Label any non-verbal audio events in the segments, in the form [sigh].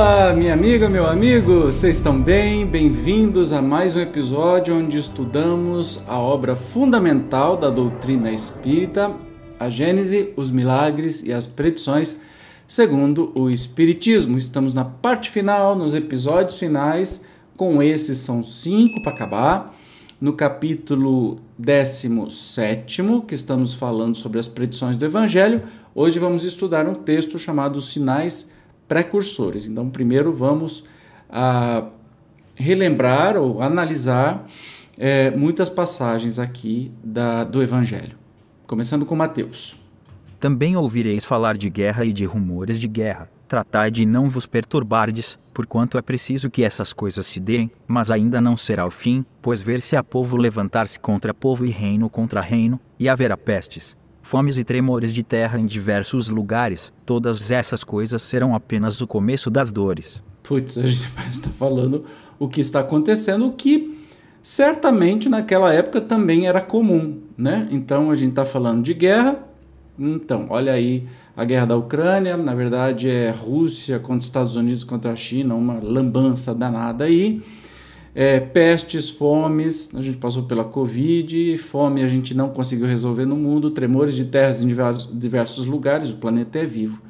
Olá, minha amiga, meu amigo, vocês estão bem? Bem-vindos a mais um episódio onde estudamos a obra fundamental da doutrina espírita, a Gênese, os milagres e as predições segundo o Espiritismo. Estamos na parte final, nos episódios finais, com esses são cinco para acabar. No capítulo 17, que estamos falando sobre as predições do Evangelho, hoje vamos estudar um texto chamado Sinais precursores. Então, primeiro vamos a, ah, relembrar ou analisar é, muitas passagens aqui da, do Evangelho, começando com Mateus. Também ouvireis falar de guerra e de rumores de guerra. Tratai de não vos perturbardes, porquanto é preciso que essas coisas se deem, mas ainda não será o fim, pois ver-se a povo levantar-se contra povo e reino contra reino, e haverá pestes, fomes e tremores de terra em diversos lugares, todas essas coisas serão apenas o começo das dores. Putz, a gente [laughs] vai estar falando o que está acontecendo, o que certamente naquela época também era comum, né? Então a gente está falando de guerra. Então, olha aí a guerra da Ucrânia, na verdade é Rússia contra os Estados Unidos contra a China, uma lambança danada aí é, pestes, fomes, a gente passou pela Covid, fome a gente não conseguiu resolver no mundo, tremores de terras em diversos, diversos lugares, o planeta é vivo.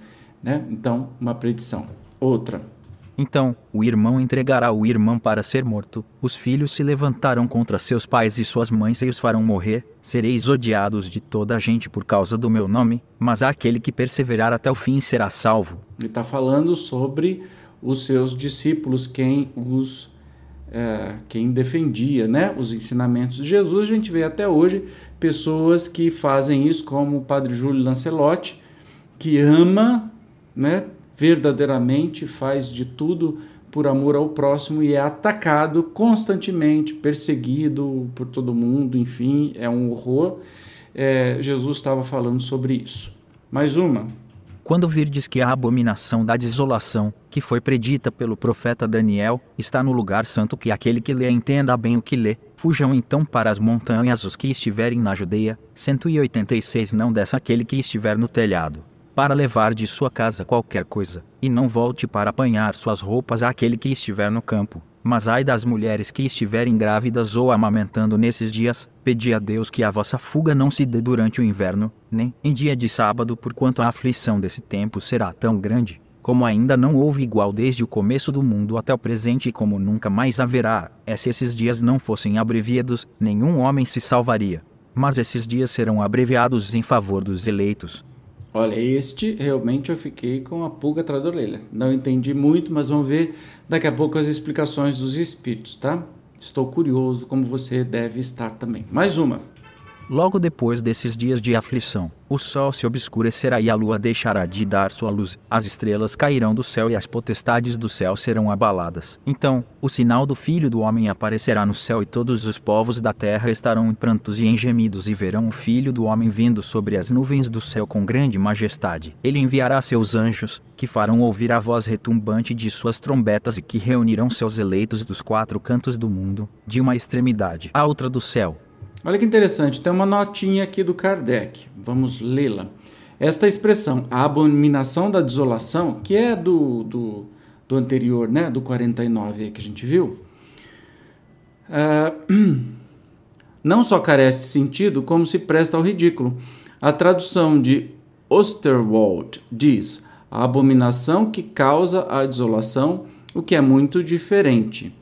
Né? Então, uma predição. Outra. Então, o irmão entregará o irmão para ser morto. Os filhos se levantarão contra seus pais e suas mães e os farão morrer. Sereis odiados de toda a gente por causa do meu nome, mas aquele que perseverar até o fim será salvo. Ele está falando sobre os seus discípulos, quem os é, quem defendia né, os ensinamentos de Jesus. A gente vê até hoje pessoas que fazem isso, como o padre Júlio Lancelotti, que ama né, verdadeiramente, faz de tudo por amor ao próximo e é atacado constantemente, perseguido por todo mundo, enfim, é um horror. É, Jesus estava falando sobre isso. Mais uma. Quando virdes que a abominação da desolação, que foi predita pelo profeta Daniel, está no lugar santo que aquele que lê entenda bem o que lê, fujam então para as montanhas os que estiverem na Judeia, 186 não dessa aquele que estiver no telhado, para levar de sua casa qualquer coisa, e não volte para apanhar suas roupas àquele que estiver no campo. Mas ai das mulheres que estiverem grávidas ou amamentando nesses dias, pedi a Deus que a vossa fuga não se dê durante o inverno, nem em dia de sábado, porquanto a aflição desse tempo será tão grande, como ainda não houve igual desde o começo do mundo até o presente e como nunca mais haverá. É se esses dias não fossem abreviados, nenhum homem se salvaria. Mas esses dias serão abreviados em favor dos eleitos, Olha, este realmente eu fiquei com a pulga atrás da orelha. Não entendi muito, mas vamos ver daqui a pouco as explicações dos espíritos, tá? Estou curioso como você deve estar também. Mais uma. Logo depois desses dias de aflição, o sol se obscurecerá e a lua deixará de dar sua luz, as estrelas cairão do céu e as potestades do céu serão abaladas. Então, o sinal do Filho do Homem aparecerá no céu e todos os povos da terra estarão em prantos e em gemidos e verão o Filho do Homem vindo sobre as nuvens do céu com grande majestade. Ele enviará seus anjos, que farão ouvir a voz retumbante de suas trombetas e que reunirão seus eleitos dos quatro cantos do mundo, de uma extremidade à outra do céu Olha que interessante, tem uma notinha aqui do Kardec. Vamos lê-la. Esta expressão, a abominação da desolação, que é do, do, do anterior, né, do 49 que a gente viu, uh, [clears throat] não só carece de sentido, como se presta ao ridículo. A tradução de Osterwald diz: a abominação que causa a desolação, o que é muito diferente.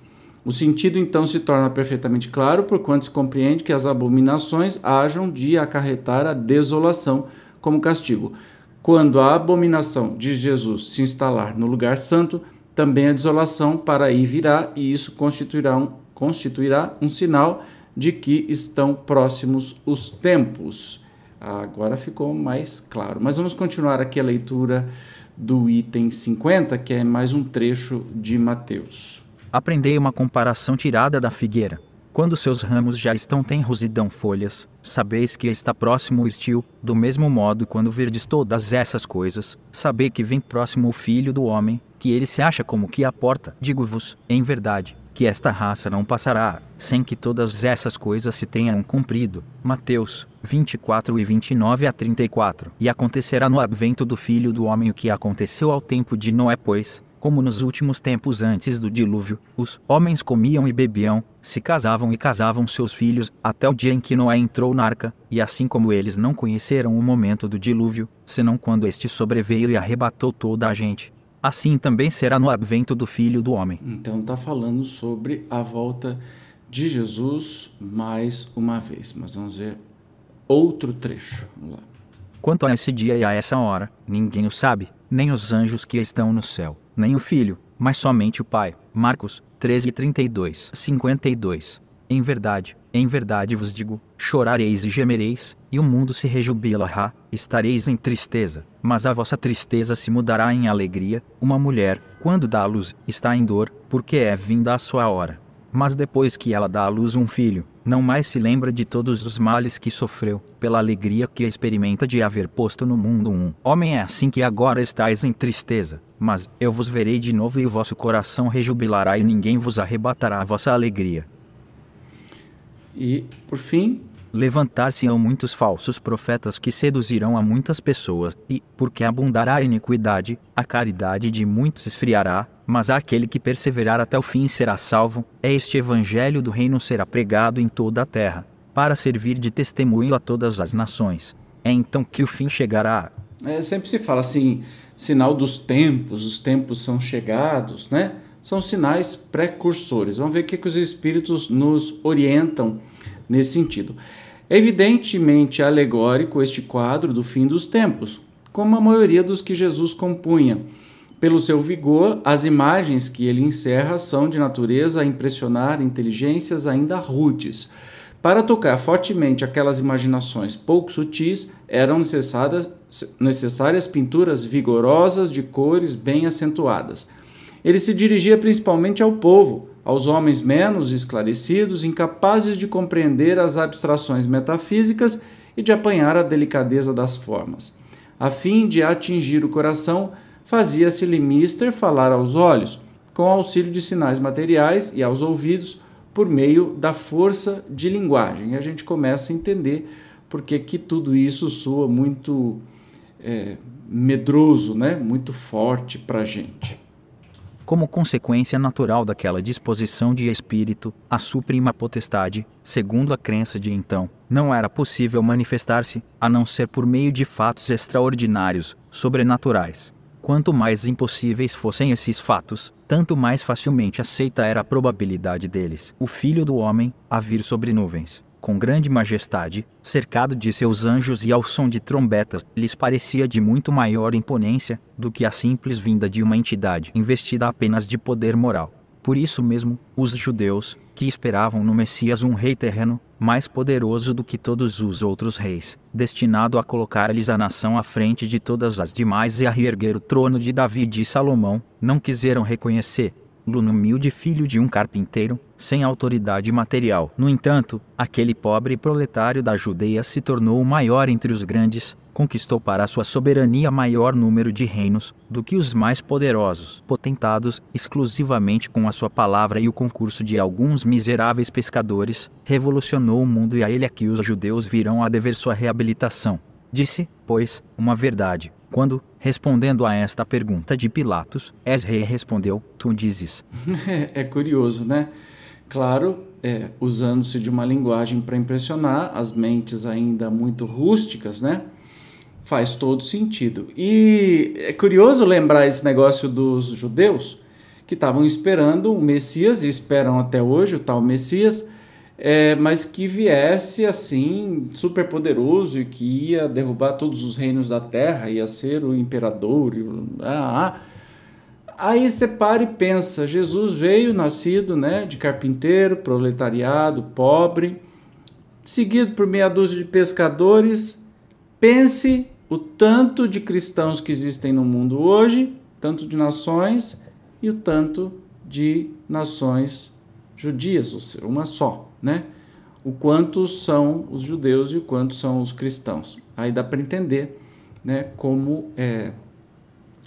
O sentido então se torna perfeitamente claro, porquanto se compreende que as abominações hajam de acarretar a desolação como castigo. Quando a abominação de Jesus se instalar no lugar santo, também a desolação para aí virá, e isso constituirá um, constituirá um sinal de que estão próximos os tempos. Agora ficou mais claro. Mas vamos continuar aqui a leitura do item 50, que é mais um trecho de Mateus. Aprendei uma comparação tirada da figueira. Quando seus ramos já estão tenros e dão folhas, sabeis que está próximo o estio. Do mesmo modo, quando verdes todas essas coisas, sabei que vem próximo o Filho do Homem, que ele se acha como que a porta. Digo-vos, em verdade, que esta raça não passará, sem que todas essas coisas se tenham cumprido. Mateus 24 e 29 a 34. E acontecerá no advento do Filho do Homem o que aconteceu ao tempo de Noé, pois, Como nos últimos tempos antes do dilúvio, os homens comiam e bebiam, se casavam e casavam seus filhos, até o dia em que Noé entrou na arca, e assim como eles não conheceram o momento do dilúvio, senão quando este sobreveio e arrebatou toda a gente. Assim também será no advento do Filho do Homem. Então está falando sobre a volta de Jesus mais uma vez. Mas vamos ver outro trecho. Vamos lá. Quanto a esse dia e a essa hora, ninguém o sabe, nem os anjos que estão no céu, nem o Filho, mas somente o Pai. Marcos 13, 32, 52. Em verdade, em verdade vos digo: chorareis e gemereis, e o mundo se rejubilará, estareis em tristeza, mas a vossa tristeza se mudará em alegria. Uma mulher, quando dá luz, está em dor, porque é vinda a sua hora. Mas depois que ela dá à luz um filho, não mais se lembra de todos os males que sofreu, pela alegria que experimenta de haver posto no mundo um homem. É assim que agora estáis em tristeza, mas eu vos verei de novo e o vosso coração rejubilará e ninguém vos arrebatará a vossa alegria. E, por fim, Levantar-se-ão muitos falsos profetas que seduzirão a muitas pessoas, e, porque abundará a iniquidade, a caridade de muitos esfriará, mas aquele que perseverar até o fim será salvo. É este evangelho do reino será pregado em toda a terra, para servir de testemunho a todas as nações. É então que o fim chegará. É, sempre se fala assim, sinal dos tempos, os tempos são chegados, né? São sinais precursores. Vamos ver o que, que os espíritos nos orientam nesse sentido. É evidentemente alegórico este quadro do fim dos tempos, como a maioria dos que Jesus compunha. Pelo seu vigor, as imagens que ele encerra são de natureza a impressionar inteligências ainda rudes. Para tocar fortemente aquelas imaginações pouco sutis, eram necessárias, necessárias pinturas vigorosas de cores bem acentuadas. Ele se dirigia principalmente ao povo, aos homens menos esclarecidos, incapazes de compreender as abstrações metafísicas e de apanhar a delicadeza das formas. A fim de atingir o coração, fazia-se-lhe mister falar aos olhos, com auxílio de sinais materiais e aos ouvidos, por meio da força de linguagem. E a gente começa a entender porque que tudo isso soa muito é, medroso, né? muito forte para a gente. Como consequência natural daquela disposição de espírito, a suprema potestade, segundo a crença de então, não era possível manifestar-se, a não ser por meio de fatos extraordinários, sobrenaturais. Quanto mais impossíveis fossem esses fatos, tanto mais facilmente aceita era a probabilidade deles. O Filho do Homem, a vir sobre nuvens com grande majestade, cercado de seus anjos e ao som de trombetas, lhes parecia de muito maior imponência do que a simples vinda de uma entidade investida apenas de poder moral. Por isso mesmo, os judeus, que esperavam no Messias um rei terreno, mais poderoso do que todos os outros reis, destinado a colocar-lhes a nação à frente de todas as demais e a reerguer o trono de Davi e de Salomão, não quiseram reconhecer, no humilde filho de um carpinteiro, sem autoridade material. No entanto, aquele pobre proletário da Judeia se tornou o maior entre os grandes, conquistou para sua soberania maior número de reinos do que os mais poderosos, potentados exclusivamente com a sua palavra e o concurso de alguns miseráveis pescadores, revolucionou o mundo e a ele é que os judeus virão a dever sua reabilitação. Disse, pois, uma verdade, quando, respondendo a esta pergunta de Pilatos, Esrei respondeu: Tu dizes. [laughs] é curioso, né? Claro, é, usando-se de uma linguagem para impressionar as mentes ainda muito rústicas, né? Faz todo sentido. E é curioso lembrar esse negócio dos judeus que estavam esperando o Messias e esperam até hoje o tal Messias é, mas que viesse assim, super poderoso e que ia derrubar todos os reinos da terra, ia ser o imperador. E, ah, ah. Aí você para e pensa: Jesus veio nascido né, de carpinteiro, proletariado, pobre, seguido por meia dúzia de pescadores. Pense o tanto de cristãos que existem no mundo hoje, tanto de nações e o tanto de nações judias, ou seja, uma só né? O quanto são os judeus e o quanto são os cristãos. Aí dá para entender, né? Como é,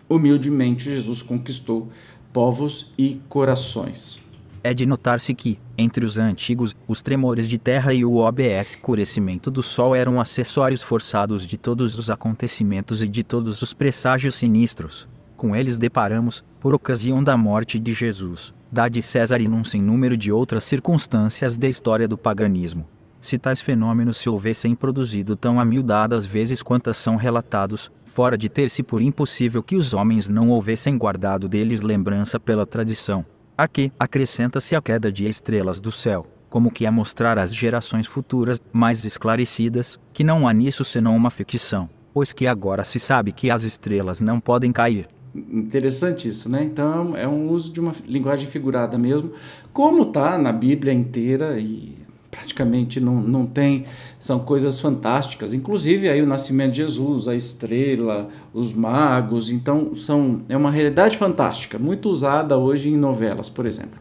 humildemente Jesus conquistou povos e corações. É de notar-se que, entre os antigos, os tremores de terra e o OBS escurecimento do sol eram acessórios forçados de todos os acontecimentos e de todos os presságios sinistros com eles deparamos, por ocasião da morte de Jesus, da de César e num sem número de outras circunstâncias da história do paganismo. Se tais fenômenos se houvessem produzido tão amiudadas vezes quantas são relatados, fora de ter-se por impossível que os homens não houvessem guardado deles lembrança pela tradição. Aqui acrescenta-se a queda de estrelas do céu, como que a mostrar às gerações futuras, mais esclarecidas, que não há nisso senão uma ficção, pois que agora se sabe que as estrelas não podem cair. Interessante isso, né? Então é um uso de uma linguagem figurada mesmo, como está na Bíblia inteira e praticamente não, não tem, são coisas fantásticas, inclusive aí o nascimento de Jesus, a estrela, os magos, então são, é uma realidade fantástica, muito usada hoje em novelas, por exemplo.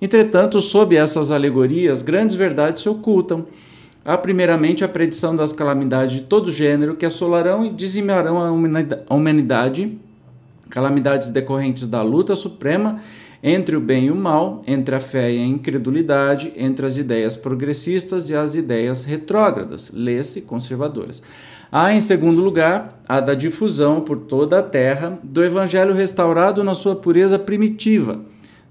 Entretanto, sob essas alegorias, grandes verdades se ocultam. Há, primeiramente, a predição das calamidades de todo gênero que assolarão e dizimarão a humanidade, calamidades decorrentes da luta suprema entre o bem e o mal, entre a fé e a incredulidade, entre as ideias progressistas e as ideias retrógradas, lê-se conservadoras. Há, em segundo lugar, a da difusão por toda a terra do evangelho restaurado na sua pureza primitiva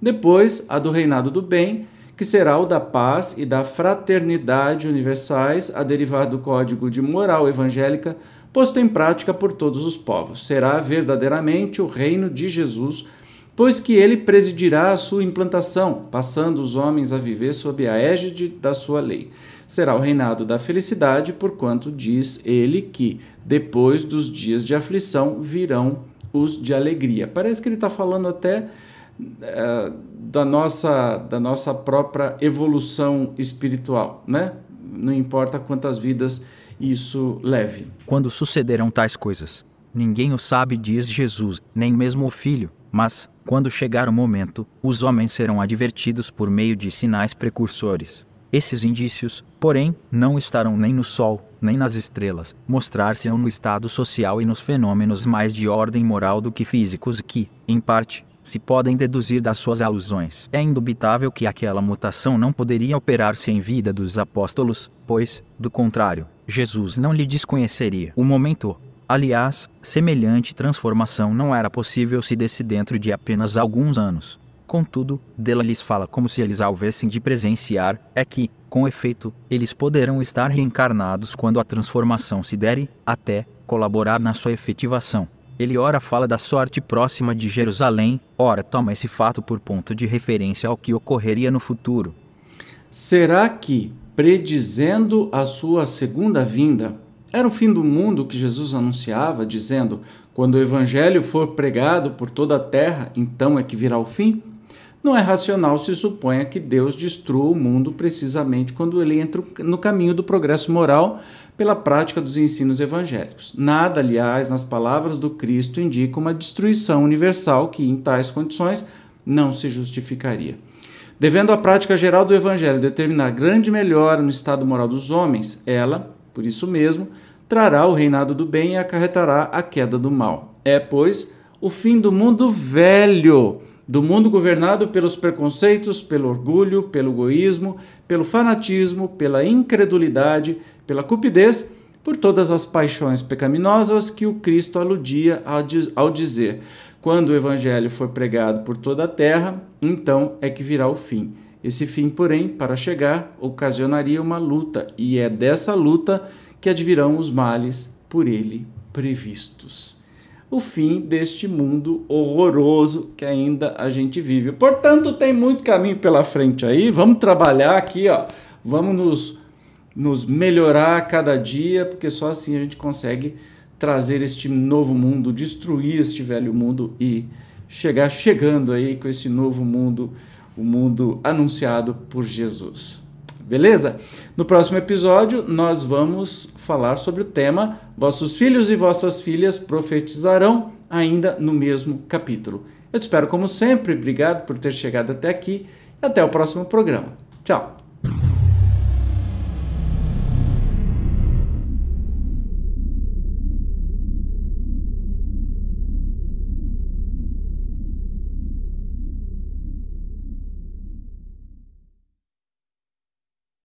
depois, a do reinado do bem, que será o da paz e da fraternidade universais, a derivar do código de moral evangélica posto em prática por todos os povos. Será verdadeiramente o reino de Jesus, pois que ele presidirá a sua implantação, passando os homens a viver sob a égide da sua lei. Será o reinado da felicidade, porquanto diz ele que, depois dos dias de aflição, virão os de alegria. Parece que ele está falando até é, da, nossa, da nossa própria evolução espiritual, né? Não importa quantas vidas isso leve. Quando sucederão tais coisas? Ninguém o sabe, diz Jesus, nem mesmo o Filho. Mas, quando chegar o momento, os homens serão advertidos por meio de sinais precursores. Esses indícios, porém, não estarão nem no Sol, nem nas estrelas, mostrar-se-ão no estado social e nos fenômenos mais de ordem moral do que físicos que, em parte, se podem deduzir das suas alusões. É indubitável que aquela mutação não poderia operar-se em vida dos apóstolos, pois, do contrário, Jesus não lhe desconheceria o momento. Aliás, semelhante transformação não era possível se desse dentro de apenas alguns anos. Contudo, dela lhes fala como se eles a houvessem de presenciar, é que, com efeito, eles poderão estar reencarnados quando a transformação se dere, até colaborar na sua efetivação. Ele ora fala da sorte próxima de Jerusalém, ora toma esse fato por ponto de referência ao que ocorreria no futuro. Será que, predizendo a sua segunda vinda, era o fim do mundo que Jesus anunciava, dizendo: quando o evangelho for pregado por toda a terra, então é que virá o fim? Não é racional se suponha que Deus destrua o mundo precisamente quando ele entra no caminho do progresso moral pela prática dos ensinos evangélicos. Nada, aliás, nas palavras do Cristo indica uma destruição universal que, em tais condições, não se justificaria. Devendo a prática geral do evangelho determinar grande melhora no estado moral dos homens, ela, por isso mesmo, trará o reinado do bem e acarretará a queda do mal. É, pois, o fim do mundo velho do mundo governado pelos preconceitos, pelo orgulho, pelo egoísmo, pelo fanatismo, pela incredulidade, pela cupidez, por todas as paixões pecaminosas que o Cristo aludia ao dizer: quando o evangelho for pregado por toda a terra, então é que virá o fim. Esse fim, porém, para chegar, ocasionaria uma luta, e é dessa luta que advirão os males por ele previstos o fim deste mundo horroroso que ainda a gente vive. Portanto, tem muito caminho pela frente aí. Vamos trabalhar aqui, ó. Vamos nos, nos melhorar a cada dia, porque só assim a gente consegue trazer este novo mundo, destruir este velho mundo e chegar chegando aí com esse novo mundo, o mundo anunciado por Jesus. Beleza? No próximo episódio, nós vamos falar sobre o tema Vossos filhos e vossas filhas profetizarão, ainda no mesmo capítulo. Eu te espero como sempre. Obrigado por ter chegado até aqui e até o próximo programa. Tchau!